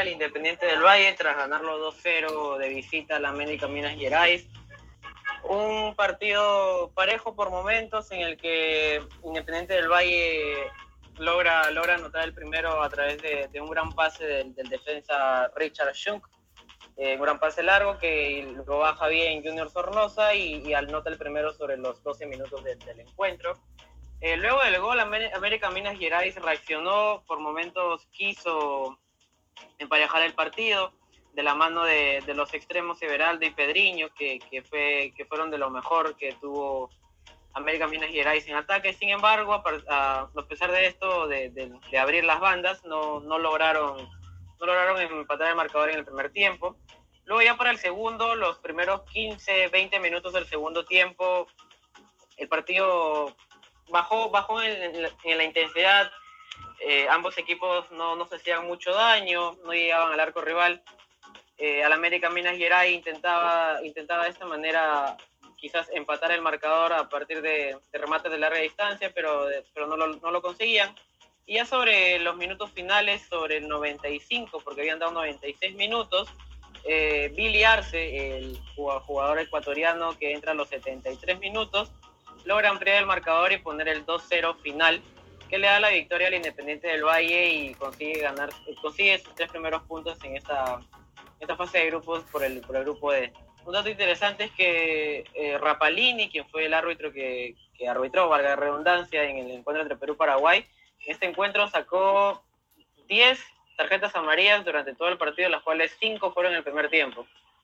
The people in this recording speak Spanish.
al Independiente del Valle tras ganarlo 2-0 de visita a la América Minas Gerais. Un partido parejo por momentos en el que Independiente del Valle logra, logra anotar el primero a través de, un gran pase del, defensa Richard Schunk, eh, un gran pase largo que lo baja bien Junior Sornosa y, y anota el primero sobre los 12 minutos del encuentro. Eh, luego del gol, América Minas Gerais reaccionó, por momentos quiso emparejar el partido de la mano de, los extremos Everaldo y Pedriño, que, fue, que fueron de lo mejor que tuvo América Minas Gerais en ataque. Sin embargo, a, pesar de esto, de, abrir las bandas, no, no, lograron, no lograron empatar el marcador en el primer tiempo. Luego ya para el segundo, los primeros 15, 20 minutos del segundo tiempo, el partido bajó, bajó en, la intensidad. Eh, ambos equipos no, no, se hacían mucho daño, no llegaban al arco rival. Eh, al América Minas Gerais intentaba, intentaba de esta manera quizás empatar el marcador a partir de, remates de larga distancia, pero, pero no, lo, no lo conseguían. Y ya sobre los minutos finales, sobre el 95, porque habían dado 96 minutos, eh, Billy Arce, el jugador ecuatoriano que entra a los 73 minutos, logra ampliar el marcador y poner el 2-0 final, que le da la victoria al Independiente del Valle y consigue ganar, consigue sus tres primeros puntos en esta, esta fase de grupos por el, por el grupo D. Un dato interesante es que eh, Rapalini, quien fue el árbitro que, que arbitró, valga la redundancia, en el encuentro entre Perú y Paraguay, en este encuentro sacó 10 tarjetas amarillas durante todo el partido, las cuales 5 fueron en el primer tiempo.